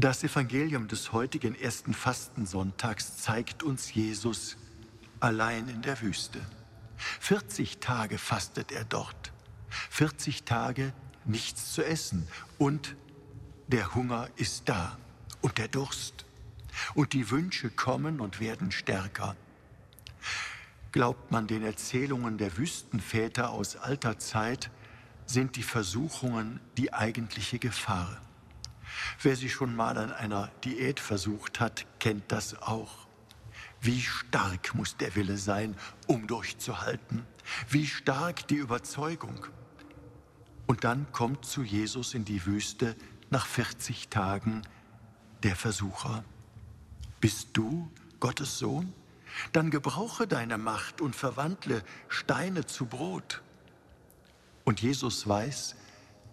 Das Evangelium des heutigen ersten Fastensonntags zeigt uns Jesus allein in der Wüste. 40 Tage fastet er dort. 40 Tage nichts zu essen und der Hunger ist da und der Durst. Und die Wünsche kommen und werden stärker. Glaubt man den Erzählungen der Wüstenväter aus alter Zeit, sind die Versuchungen die eigentliche Gefahr. Wer sich schon mal an einer Diät versucht hat, kennt das auch. Wie stark muss der Wille sein, um durchzuhalten? Wie stark die Überzeugung? Und dann kommt zu Jesus in die Wüste nach 40 Tagen der Versucher. Bist du Gottes Sohn? Dann gebrauche deine Macht und verwandle Steine zu Brot. Und Jesus weiß,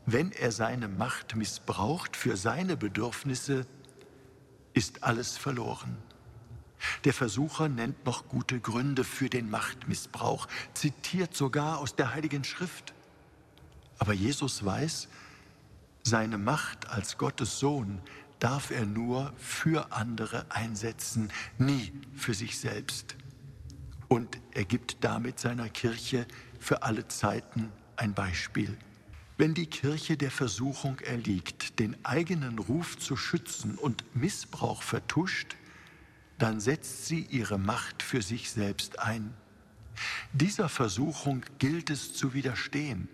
wenn er seine Macht missbraucht für seine Bedürfnisse, ist alles verloren. Der Versucher nennt noch gute Gründe für den Machtmissbrauch, zitiert sogar aus der Heiligen Schrift. Aber Jesus weiß, seine Macht als Gottes Sohn darf er nur für andere einsetzen, nie für sich selbst. Und er gibt damit seiner Kirche für alle Zeiten ein Beispiel. Wenn die Kirche der Versuchung erliegt, den eigenen Ruf zu schützen und Missbrauch vertuscht, dann setzt sie ihre Macht für sich selbst ein. Dieser Versuchung gilt es zu widerstehen.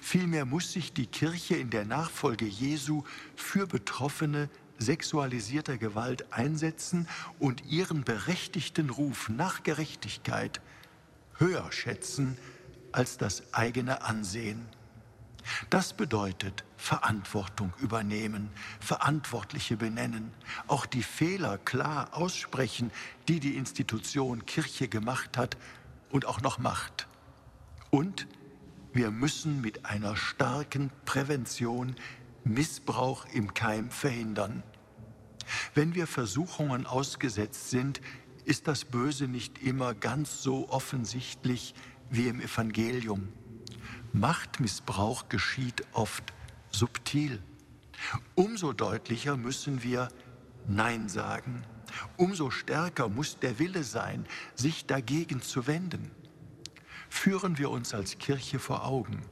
Vielmehr muss sich die Kirche in der Nachfolge Jesu für Betroffene sexualisierter Gewalt einsetzen und ihren berechtigten Ruf nach Gerechtigkeit höher schätzen als das eigene Ansehen. Das bedeutet Verantwortung übernehmen, Verantwortliche benennen, auch die Fehler klar aussprechen, die die Institution Kirche gemacht hat und auch noch macht. Und wir müssen mit einer starken Prävention Missbrauch im Keim verhindern. Wenn wir Versuchungen ausgesetzt sind, ist das Böse nicht immer ganz so offensichtlich wie im Evangelium. Machtmissbrauch geschieht oft subtil. Umso deutlicher müssen wir Nein sagen. Umso stärker muss der Wille sein, sich dagegen zu wenden. Führen wir uns als Kirche vor Augen.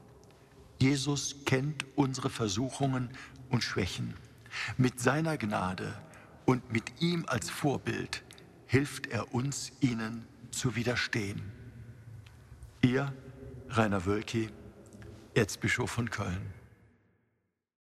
Jesus kennt unsere Versuchungen und Schwächen. Mit seiner Gnade und mit ihm als Vorbild hilft er uns, ihnen zu widerstehen. Ihr, Rainer Wölki, Erzbischof von Köln.